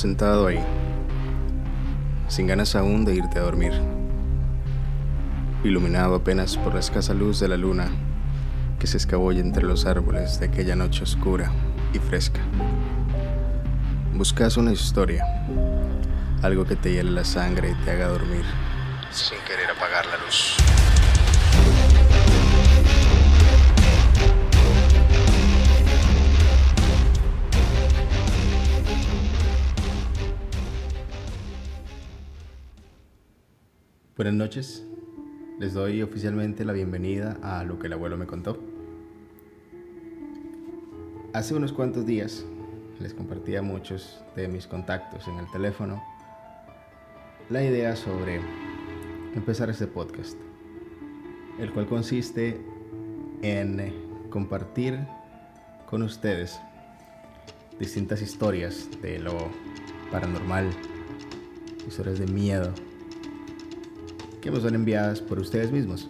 sentado ahí, sin ganas aún de irte a dormir, iluminado apenas por la escasa luz de la luna que se escabulle entre los árboles de aquella noche oscura y fresca. Buscas una historia, algo que te hiele la sangre y te haga dormir, sin querer apagar la luz. Buenas noches, les doy oficialmente la bienvenida a lo que el abuelo me contó. Hace unos cuantos días les compartí a muchos de mis contactos en el teléfono la idea sobre empezar este podcast, el cual consiste en compartir con ustedes distintas historias de lo paranormal, historias de miedo, que me son enviadas por ustedes mismos.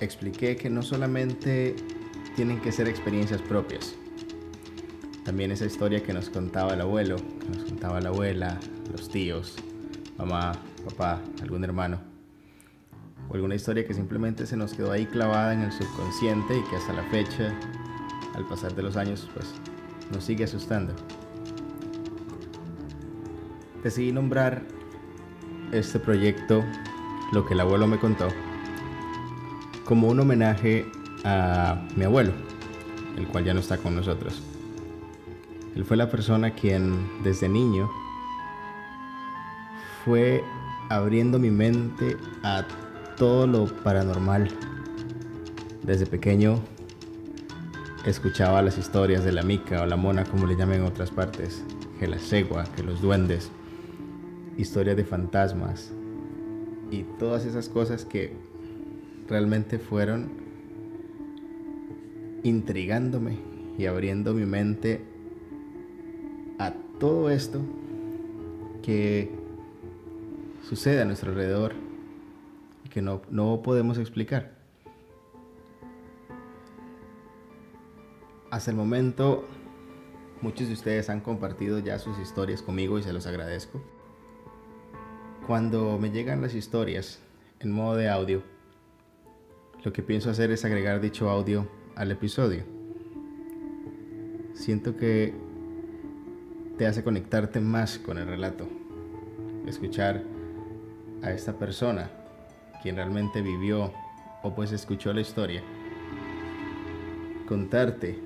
Expliqué que no solamente tienen que ser experiencias propias, también esa historia que nos contaba el abuelo, que nos contaba la abuela, los tíos, mamá, papá, algún hermano, o alguna historia que simplemente se nos quedó ahí clavada en el subconsciente y que hasta la fecha, al pasar de los años, pues nos sigue asustando. Decidí nombrar este proyecto, lo que el abuelo me contó, como un homenaje a mi abuelo, el cual ya no está con nosotros. Él fue la persona quien desde niño fue abriendo mi mente a todo lo paranormal. Desde pequeño escuchaba las historias de la mica o la mona, como le llaman en otras partes, que la cegua, que los duendes, historias de fantasmas y todas esas cosas que realmente fueron intrigándome y abriendo mi mente a todo esto que sucede a nuestro alrededor y que no, no podemos explicar. Hasta el momento, muchos de ustedes han compartido ya sus historias conmigo y se los agradezco. Cuando me llegan las historias en modo de audio, lo que pienso hacer es agregar dicho audio al episodio. Siento que te hace conectarte más con el relato, escuchar a esta persona, quien realmente vivió o pues escuchó la historia, contarte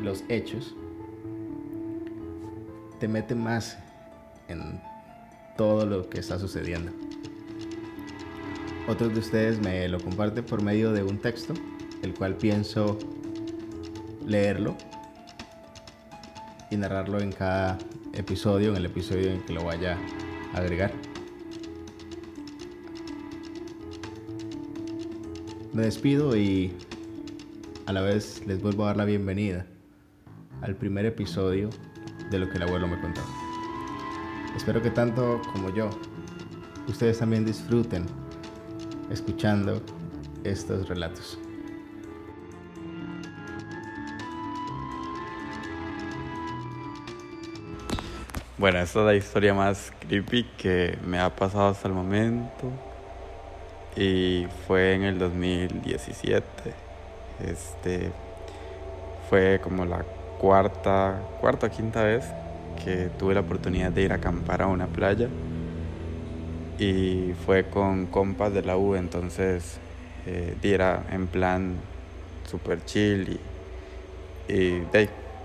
los hechos, te mete más en todo lo que está sucediendo. Otros de ustedes me lo comparten por medio de un texto, el cual pienso leerlo y narrarlo en cada episodio, en el episodio en que lo vaya a agregar. Me despido y a la vez les vuelvo a dar la bienvenida al primer episodio de lo que el abuelo me contó. Espero que tanto como yo, ustedes también disfruten escuchando estos relatos. Bueno, esta es la historia más creepy que me ha pasado hasta el momento. Y fue en el 2017. Este fue como la cuarta, cuarta o quinta vez que tuve la oportunidad de ir a acampar a una playa. Y fue con compas de la U, entonces eh, era en plan super chill y, y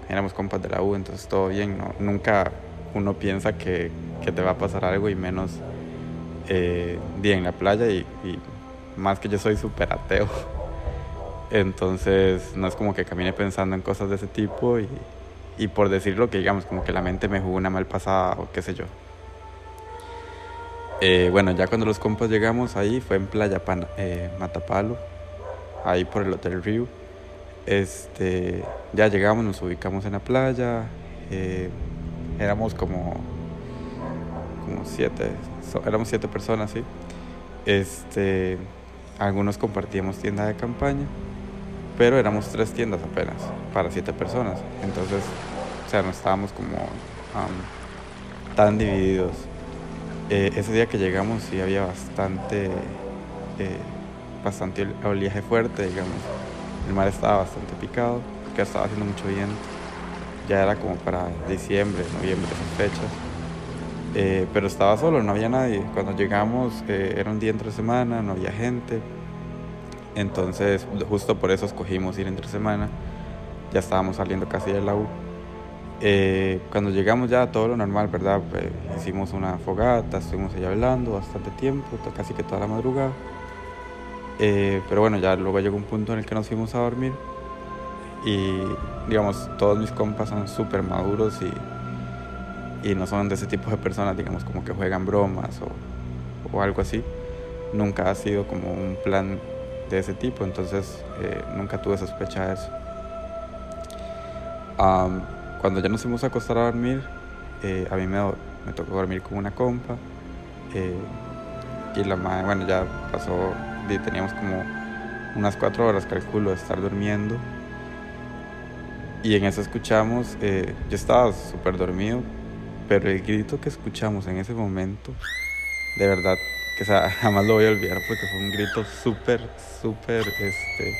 éramos compas de la U, entonces todo bien, ¿no? nunca uno piensa que, que te va a pasar algo y menos eh, en la playa y, más que yo soy súper ateo. Entonces no es como que camine pensando en cosas de ese tipo y, y por decirlo que digamos como que la mente me jugó una mal pasada o qué sé yo. Eh, bueno, ya cuando los compas llegamos ahí fue en Playa eh, Matapalo, ahí por el Hotel Rio. Este, ya llegamos, nos ubicamos en la playa. Eh, éramos como, como siete, éramos siete personas, sí. Este, algunos compartíamos tienda de campaña, pero éramos tres tiendas apenas para siete personas. Entonces, o sea, no estábamos como tan divididos. Eh, ese día que llegamos sí había bastante, eh, bastante oleaje fuerte, digamos. El mar estaba bastante picado, porque estaba haciendo mucho viento. Ya era como para diciembre, noviembre, esas fechas. Eh, pero estaba solo, no había nadie. Cuando llegamos era un día entre semana, no había gente. Entonces, justo por eso escogimos ir entre semana. Ya estábamos saliendo casi de la U. Eh, cuando llegamos ya todo lo normal, ¿verdad? Pues, hicimos una fogata, estuvimos ahí hablando bastante tiempo, casi que toda la madrugada. Eh, pero bueno, ya luego llegó un punto en el que nos fuimos a dormir y digamos, todos mis compas son súper maduros y, y, no son de ese tipo de personas, digamos, como que juegan bromas o, o algo así. Nunca ha sido como un plan de ese tipo, entonces eh, nunca tuve sospecha de eso cuando ya nos fuimos a acostar a dormir, eh, a mí me, me, tocó dormir con una compa. Eh, y la madre, bueno, ya pasó, teníamos como unas cuatro horas, calculo, de estar durmiendo. Y en eso escuchamos, yo estaba súper dormido, pero el grito que escuchamos en ese momento, de verdad, que jamás lo voy a olvidar porque fue un grito súper, súper este,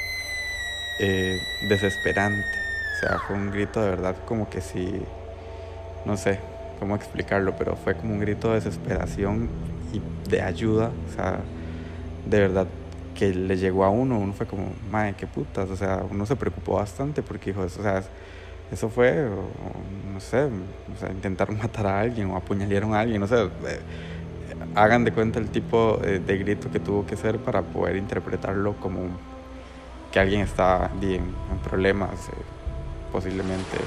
desesperante. O sea, fue un grito de verdad como que sí, no sé cómo explicarlo, pero fue como un grito de desesperación y de ayuda. O sea, de verdad que le llegó a uno, uno fue como, madre, qué putas. O sea, uno se preocupó bastante porque dijo, o sea, eso fue, no sé, o sea, intentaron matar a alguien o apuñalearon a alguien, no sé. Eh, hagan de cuenta el tipo de, grito que tuvo que ser para poder interpretarlo como que alguien está en, en problemas. Eh, posiblemente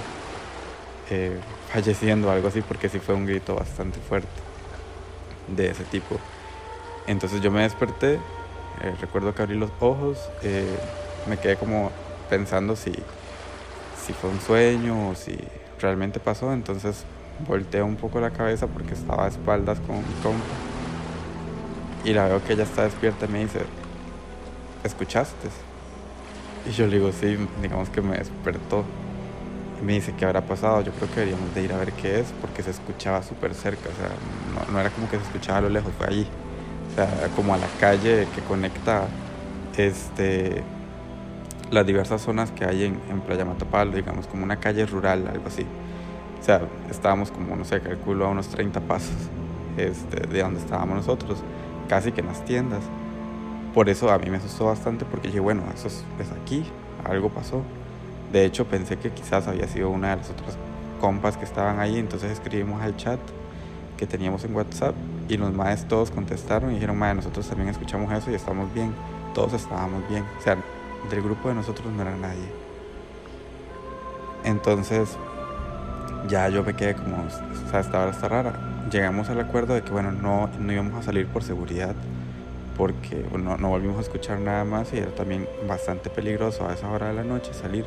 eh, falleciendo o algo así, porque sí fue un grito bastante fuerte de ese tipo. Entonces yo me desperté, eh, recuerdo que abrí los ojos, eh, me quedé como pensando si, si fue un sueño o si realmente pasó, entonces volteé un poco la cabeza porque estaba a espaldas con mi compa y la veo que ella está despierta y me dice, ¿escuchaste? Y yo le digo, sí, digamos que me despertó me dice qué habrá pasado. Yo creo que deberíamos de ir a ver qué es porque se escuchaba súper cerca. O sea, no, era como que se escuchaba a lo lejos, fue allí. O sea, como a la calle que conecta este, las diversas zonas que hay en, en Playa Matapalo, digamos, como una calle rural, algo así. O sea, estábamos como, no sé, calculo a unos 30 pasos este, de donde estábamos nosotros, casi que en las tiendas. Por eso a mí me asustó bastante porque dije, bueno, eso es aquí, algo pasó. De hecho, pensé que quizás había sido una de las otras compas que estaban ahí, entonces escribimos al chat que teníamos en WhatsApp y los maes todos contestaron y dijeron, mae, nosotros también escuchamos eso y estamos bien, todos estábamos bien, o sea, del grupo de nosotros no era nadie. Entonces, ya yo me quedé como, o sea, esta hora está rara. Llegamos al acuerdo de que, bueno, no, no íbamos a salir por seguridad, porque no, no volvimos a escuchar nada más y era también bastante peligroso a esa hora de la noche salir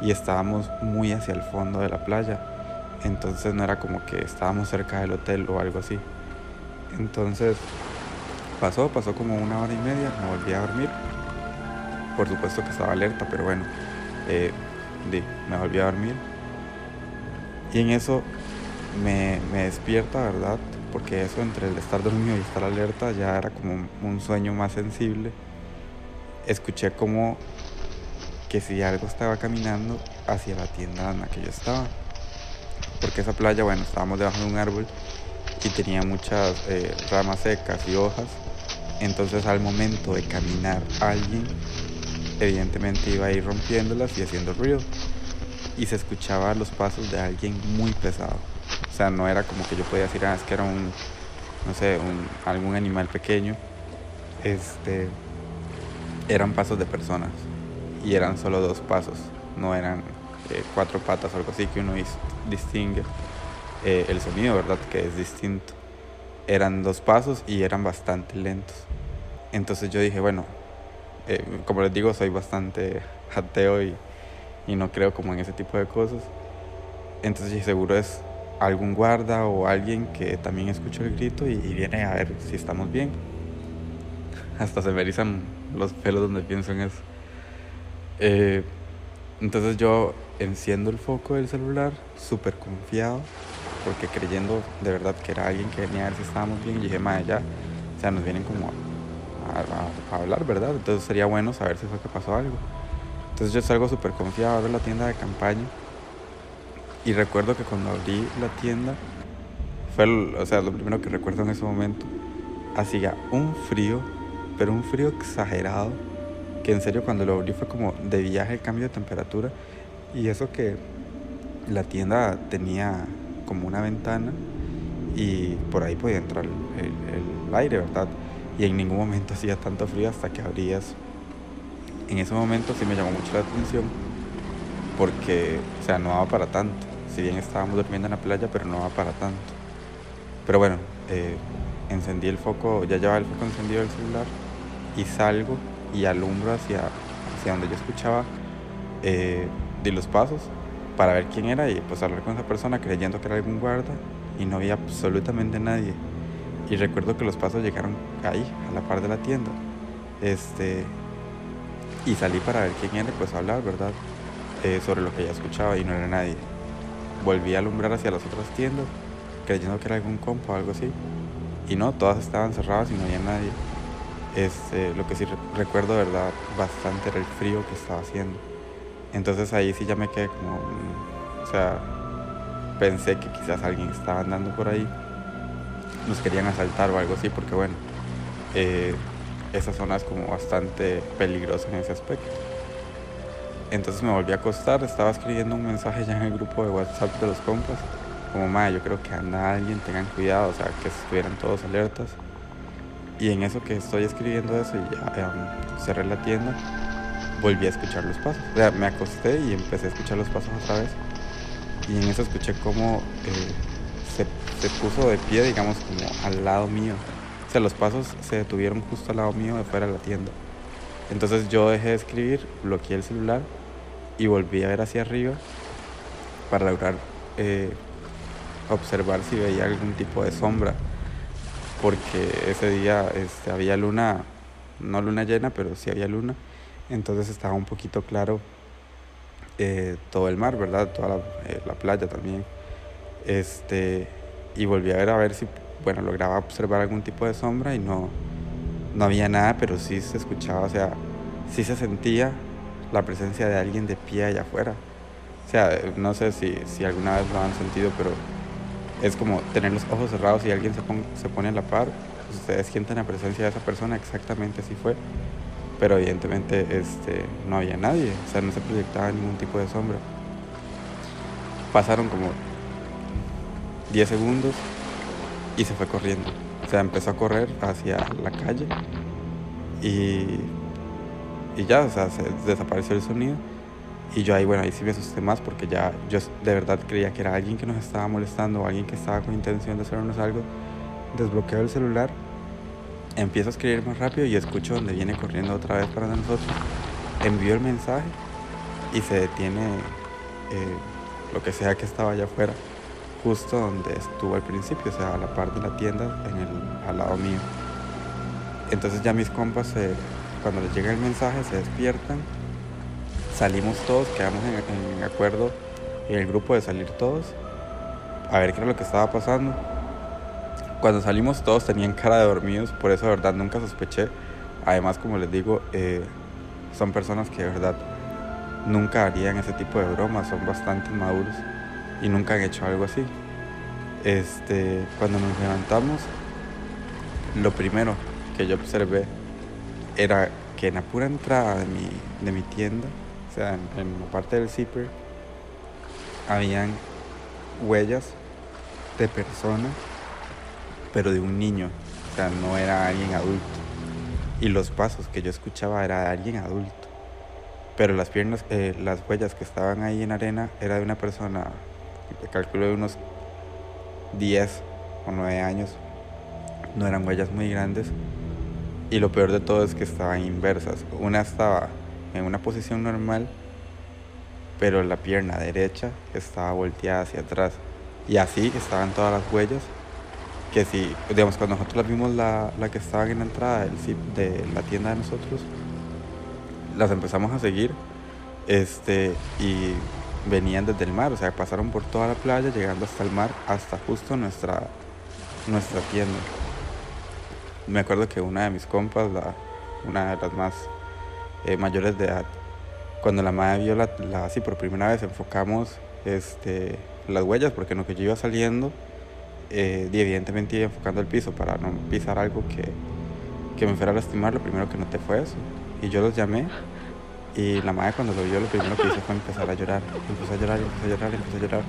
y estábamos muy hacia el fondo de la playa. Entonces no era como que estábamos cerca del hotel o algo así. Entonces pasó, pasó como una hora y media, me volví a dormir. Por supuesto que estaba alerta, pero bueno, eh, me volví a dormir. Y en eso me, despierta, ¿verdad? Porque eso entre el estar dormido y estar alerta ya era como un sueño más sensible. Escuché como que si algo estaba caminando hacia la tienda en la que yo estaba. Porque esa playa, bueno, estábamos debajo de un árbol y tenía muchas eh, ramas secas y hojas. Entonces al momento de caminar alguien, evidentemente iba a ir rompiéndolas y haciendo ruido. Y se escuchaba los pasos de alguien muy pesado. O sea, no era como que yo podía decir, ah, es que era un, no sé, un, algún animal pequeño. Este, eran pasos de personas y eran solo dos pasos, no eran eh, cuatro patas o algo así que uno distingue eh, el sonido, ¿verdad? Que es distinto. Eran dos pasos y eran bastante lentos. Entonces yo dije, bueno, eh, como les digo, soy bastante ateo y, y, no creo como en ese tipo de cosas. Entonces seguro es algún guarda o alguien que también escuchó el grito y, y viene a ver si estamos bien. Hasta se me erizan los pelos donde pienso en eso. Eh, entonces yo enciendo el foco del celular, súper confiado, porque creyendo de verdad que era alguien que venía a ver si estábamos bien, y dije, madre, ya, o sea, nos vienen como a, a, hablar, ¿verdad? Entonces sería bueno saber si fue que pasó algo. Entonces yo salgo súper confiado, abro la tienda de campaña y recuerdo que cuando abrí la tienda, fue, o sea, lo primero que recuerdo en ese momento, hacía un frío, pero un frío exagerado, que en serio cuando lo abrí fue como de viaje el cambio de temperatura y eso que la tienda tenía como una ventana y por ahí podía entrar el, el aire, ¿verdad? y en ningún momento hacía tanto frío hasta que abrí eso. En ese momento sí me llamó mucho la atención porque, o sea, no daba para tanto. Si bien estábamos durmiendo en la playa, pero no daba para tanto. Pero bueno, eh, encendí el foco, ya llevaba el foco encendido del celular y salgo y alumbro hacia, hacia donde yo escuchaba eh, de los pasos para ver quién era y pues hablar con esa persona creyendo que era algún guarda y no había absolutamente nadie. Y recuerdo que los pasos llegaron ahí, a la par de la tienda. Este, y salí para ver quién era, pues hablar, ¿verdad? Eh, sobre lo que ya escuchaba y no era nadie. Volví a alumbrar hacia las otras tiendas, creyendo que era algún compa o algo así. Y no, todas estaban cerradas y no había nadie. Este, lo que sí recuerdo, ¿verdad? Bastante era el frío que estaba haciendo. Entonces ahí sí ya me quedé como, mm, o sea, pensé que quizás alguien estaba andando por ahí nos querían asaltar o algo así, porque bueno, eh, esa zona es como bastante peligrosa en ese aspecto. Entonces me volví a acostar, estaba escribiendo un mensaje ya en el grupo de WhatsApp de los compas, como, madre, yo creo que anda alguien, tengan cuidado, o sea, que estuvieran todos alertas. Y en eso que estoy escribiendo eso y ya em, cerré la tienda, volví a escuchar los pasos. O sea, me acosté y empecé a escuchar los pasos otra vez. Y en eso escuché como eh, se, puso de pie, digamos, como al lado mío. Los pasos se detuvieron justo al lado mío de fuera de la tienda. Entonces yo dejé de escribir, bloqueé el celular y volví a ver hacia arriba para lograr eh, observar si veía algún tipo de sombra. Porque ese día este, había luna, no luna llena, pero sí había luna. Entonces estaba un poquito claro eh, todo el mar, ¿verdad? Toda la, eh, la playa también. Este, y volví a ver a ver si, bueno, lograba observar algún tipo de sombra y no, no había nada, pero sí se escuchaba, o sea, sí se sentía la presencia de alguien de pie allá afuera. O sea, no sé si, si alguna vez lo han sentido, pero es como tener los ojos cerrados y alguien se, se pone a la par, ustedes sienten la presencia de esa persona, exactamente así fue. Pero evidentemente este, no había nadie, o sea, no se proyectaba ningún tipo de sombra. Pasaron como 10 segundos y se fue corriendo. O sea, empezó a correr hacia la calle y, y ya, o sea, se desapareció el sonido. Y yo ahí, bueno, ahí sí me asusté más porque ya yo de verdad creía que era alguien que nos estaba molestando o alguien que estaba con intención de hacernos algo. Desbloqueo el celular, empiezo a escribir más rápido y escucho donde viene corriendo otra vez para nosotros. Envío el mensaje y se detiene eh, lo que sea que estaba allá afuera justo donde estuvo al principio, o sea, a la par de la tienda, en el, al lado mío. Entonces ya mis compas, cuando les llega el mensaje, se despiertan, salimos todos, quedamos en, acuerdo en el grupo de salir todos, a ver qué era lo que estaba pasando. Cuando salimos todos tenían cara de dormidos, por eso de verdad nunca sospeché. Además, como les digo, eh, son personas que de verdad nunca harían ese tipo de bromas, son bastante maduros y nunca han hecho algo así. Este, cuando nos levantamos, lo primero que yo observé era que en la pura entrada de mi, de mi tienda, o sea, en, la parte del zipper, habían huellas de persona, pero de un niño, o sea, no era alguien adulto. Y los pasos que yo escuchaba era de alguien adulto. Pero las piernas, eh, las huellas que estaban ahí en arena era de una persona calculo de unos 10 o 9 años. No eran huellas muy grandes. Y lo peor de todo es que estaban inversas. Una estaba en una posición normal, pero la pierna derecha estaba volteada hacia atrás. Y así estaban todas las huellas. Que si, digamos, cuando nosotros las vimos, la, la que estaban en la entrada de la tienda de nosotros, las empezamos a seguir. Este, y venían desde el mar, o sea, pasaron por toda la playa, llegando hasta el mar, hasta justo nuestra, nuestra tienda. Me acuerdo que una de mis compas, la, una de las más eh, mayores de edad, cuando la madre vio la, así por primera vez, enfocamos este, las huellas, porque en lo que yo iba saliendo, eh, evidentemente iba enfocando el piso para no pisar algo que, que me fuera a lastimar, lo primero que noté fue eso. Y yo los llamé y la madre cuando lo vio lo primero que hizo fue empezar a llorar. Empezó a llorar, empezó a llorar, empezó a llorar.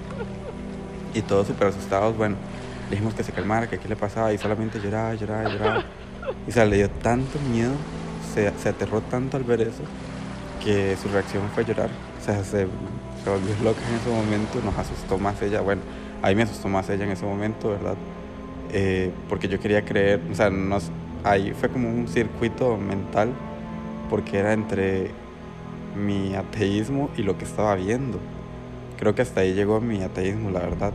Y todos súper asustados, bueno, le dijimos que se calmara, que qué le pasaba y solamente lloraba, lloraba, lloraba. Y o sea, le dio tanto miedo, se, se aterró tanto al ver eso, que su reacción fue llorar. O sea, se, se volvió loca en ese momento, nos asustó más ella. Bueno, ahí me asustó más ella en ese momento, ¿verdad? Eh, porque yo quería creer, o sea, nos, ahí fue como un circuito mental, porque era entre mi ateísmo y lo que estaba viendo. Creo que hasta ahí llegó mi ateísmo, la verdad,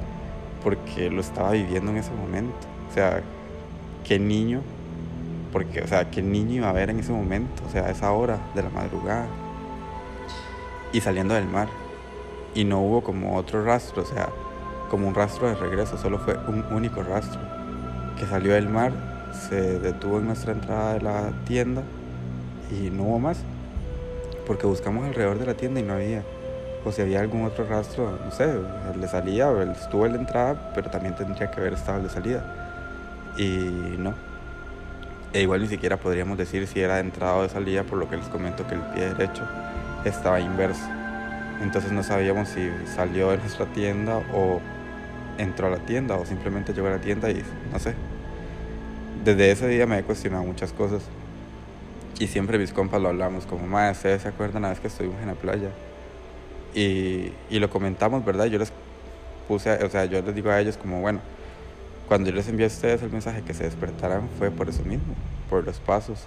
porque lo estaba viviendo en ese momento. O sea, qué niño, porque, o sea, qué niño iba a ver en ese momento, o sea, a esa hora de la madrugada. Y saliendo del mar. Y no hubo como otro rastro, o sea, como un rastro de regreso, solo fue un único rastro que salió del mar, se detuvo en nuestra entrada de la tienda y no hubo más, porque buscamos alrededor de la tienda y no había. O si había algún otro rastro, no sé, el de salida, o estuvo el de entrada, pero también tendría que haber estado el de salida. Y no. E igual ni siquiera podríamos decir si era de entrada o de salida, por lo que les comento que el pie derecho estaba inverso. Entonces no sabíamos si salió de nuestra tienda o entró a la tienda o simplemente llegó a la tienda y no sé. Desde ese día me he cuestionado muchas cosas. Y siempre mis compas lo hablamos, como, madre, ¿ustedes se acuerdan la vez que estuvimos en la playa? Y, y lo comentamos, ¿verdad? Yo les puse, o sea, yo les digo a ellos como, bueno, cuando yo les envié a ustedes el mensaje que se despertaran fue por eso mismo, por los pasos.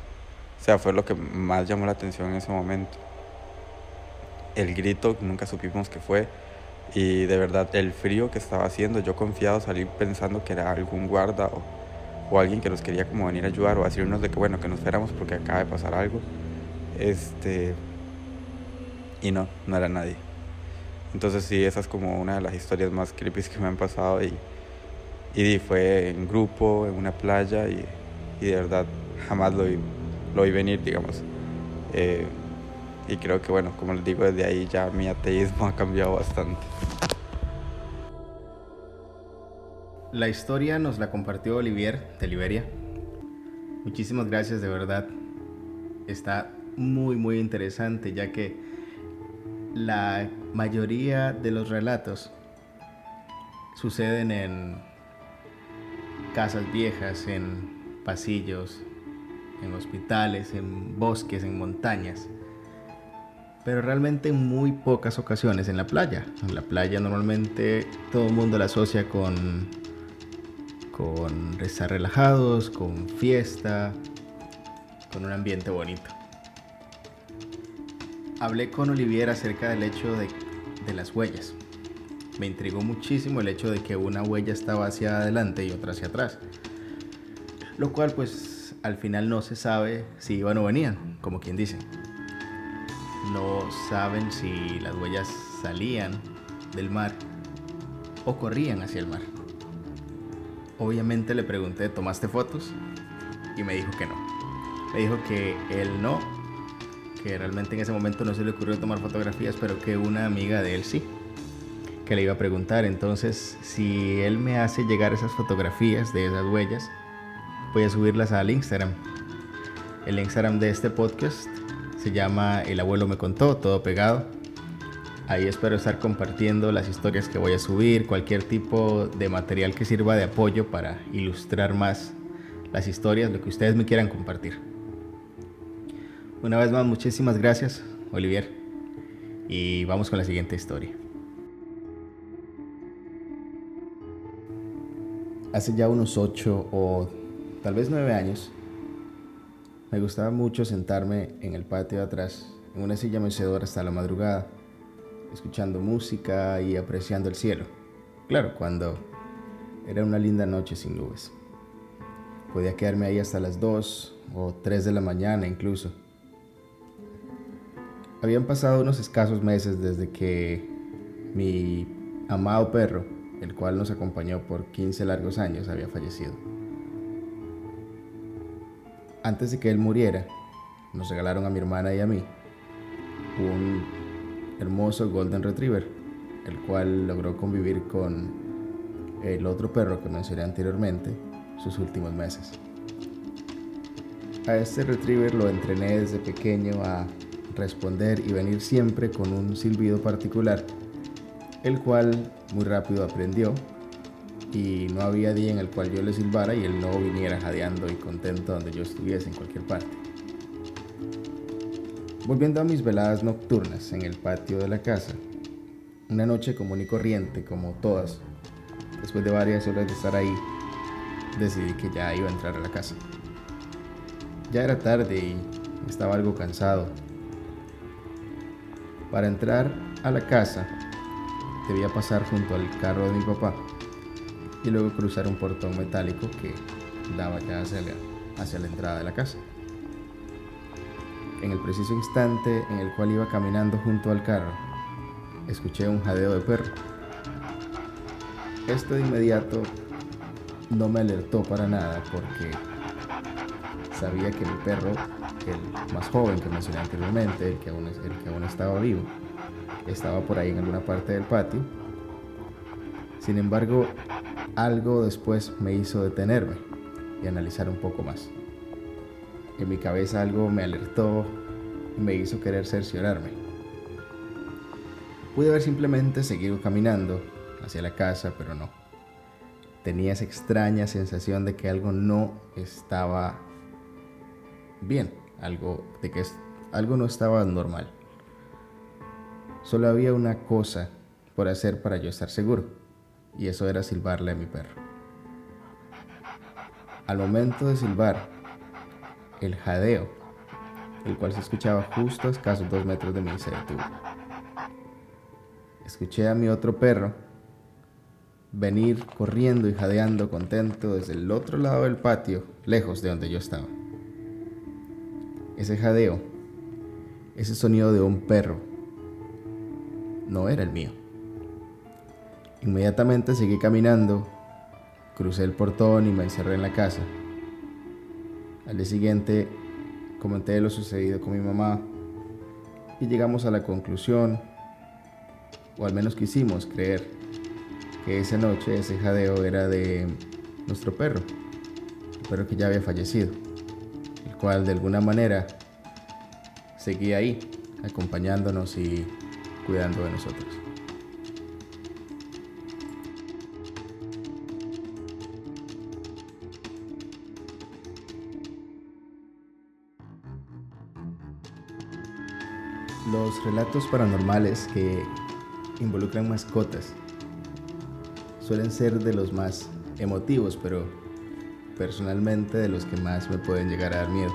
O sea, fue lo que más llamó la atención en ese momento. El grito nunca supimos que fue y de verdad, el frío que estaba haciendo, yo confiado salí pensando que era algún guarda o, o, alguien que nos quería como venir a ayudar o decirnos de que bueno, que nos fuéramos porque acaba de pasar algo. Este. Y no, no era nadie. Entonces sí, esa es como una de las historias más creepy que me han pasado y, y fue en grupo, en una playa y, y de verdad jamás lo vi, lo vi venir, digamos. Eh, y creo que bueno, como les digo, desde ahí ya mi ateísmo ha cambiado bastante. La historia nos la compartió Olivier de Liberia. Muchísimas gracias, de verdad. Está muy, muy interesante, ya que la mayoría de los relatos suceden en casas viejas, en pasillos, en hospitales, en bosques, en montañas pero realmente en muy pocas ocasiones en la playa. En la playa normalmente todo el mundo la asocia con, con estar relajados, con fiesta, con un ambiente bonito. Hablé con Olivier acerca del hecho de, de las huellas. Me intrigó muchísimo el hecho de que una huella estaba hacia adelante y otra hacia atrás. Lo cual pues al final no se sabe si iban o venían, como quien dice no saben si las huellas salían del mar o corrían hacia el mar. Obviamente le pregunté, ¿tomaste fotos? Y me dijo que no. Me dijo que él no, que realmente en ese momento no se le ocurrió tomar fotografías, pero que una amiga de él sí, que le iba a preguntar. Entonces, si él me hace llegar esas fotografías de esas huellas, voy a subirlas al Instagram. El Instagram de este podcast se llama El abuelo me contó, todo pegado. Ahí espero estar compartiendo las historias que voy a subir, cualquier tipo de material que sirva de apoyo para ilustrar más las historias, lo que ustedes me quieran compartir. Una vez más, muchísimas gracias, Olivier. Y vamos con la siguiente historia. Hace ya unos 8 o tal vez 9 años, me gustaba mucho sentarme en el patio de atrás, en una silla mecedora hasta la madrugada, escuchando música y apreciando el cielo. Claro, cuando era una linda noche sin nubes. Podía quedarme ahí hasta las 2 o 3 de la mañana incluso. Habían pasado unos escasos meses desde que Mi amado perro, el cual nos acompañó por 15 largos años, había fallecido. Antes de que él muriera, nos regalaron a mi hermana y a mí un hermoso Golden Retriever, el cual logró convivir con el otro perro que mencioné anteriormente sus últimos meses. A este retriever lo entrené desde pequeño a responder y venir siempre con un silbido particular, el cual muy rápido aprendió y no había día en el cual yo le silbara y él no viniera jadeando y contento donde yo estuviese en cualquier parte. Volviendo a mis veladas nocturnas en el patio de la casa, una noche común y corriente como todas, después de varias horas de estar ahí, decidí que ya iba a entrar a la casa. Ya era tarde y estaba algo cansado. Para entrar a la casa debía pasar junto al carro de mi papá y luego cruzar un portón metálico que daba ya hacia la, hacia la entrada de la casa. En el preciso instante en el cual iba caminando junto al carro, escuché un jadeo de perro. Esto de inmediato no me alertó para nada porque sabía que mi perro, el más joven que mencioné anteriormente, el que aún, el que aún estaba vivo, estaba por ahí en alguna parte del patio. Sin embargo, algo después me hizo detenerme y analizar un poco más. En mi cabeza algo me alertó y me hizo querer cerciorarme. Pude haber simplemente seguido caminando hacia la casa, pero no. Tenía esa extraña sensación de que algo no estaba bien, algo de que algo no estaba normal. Solo había una cosa por hacer para yo estar seguro, y eso era silbarle a mi perro. Al momento de silbar, el jadeo, el cual se escuchaba justo a escasos dos metros de mí, detuvo. Escuché a mi otro perro venir corriendo y jadeando contento desde el otro lado del patio, lejos de donde yo estaba. Ese jadeo, ese sonido de un perro, no era el mío. Inmediatamente seguí caminando, crucé el portón y me encerré en la casa. Al día siguiente comenté lo sucedido con mi mamá y llegamos a la conclusión, o al menos quisimos creer, que esa noche ese jadeo era de nuestro perro, el perro que ya había fallecido, el cual de alguna manera seguía ahí, acompañándonos y cuidando de nosotros. Los relatos paranormales que involucran mascotas suelen ser de los más emotivos, pero personalmente de los que más me pueden llegar a dar miedo.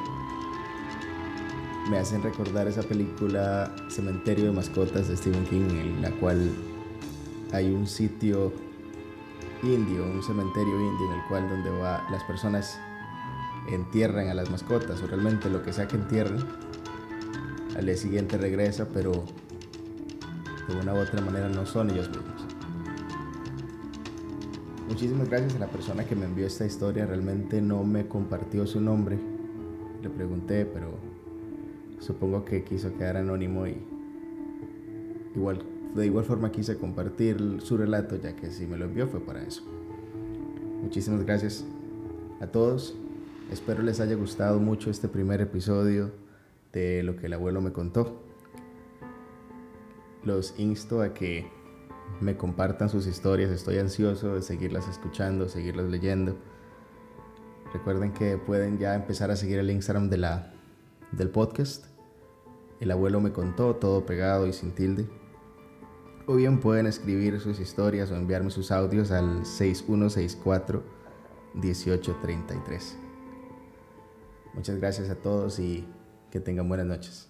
Me hacen recordar esa película Cementerio de Mascotas de Stephen King, en la cual hay un sitio indio, un cementerio indio en el cual donde va, las personas entierran a las mascotas o realmente lo que sea que entierren, al día siguiente regresa, pero de una u otra manera no son ellos mismos. Muchísimas gracias a la persona que me envió esta historia, realmente no me compartió su nombre, le pregunté, pero supongo que quiso quedar anónimo y igual, de igual forma quise compartir su relato ya que si me lo envió fue para eso. Muchísimas gracias a todos. Espero les haya gustado mucho este primer episodio de lo que el abuelo me contó. Los insto a que me compartan sus historias. Estoy ansioso de seguirlas escuchando, seguirlas leyendo. Recuerden que pueden ya empezar a seguir el Instagram de la, del podcast el abuelo me contó todo pegado y sin tilde. O bien pueden escribir sus historias o enviarme sus audios al 6164 1833. Muchas gracias a todos y que tengan buenas noches.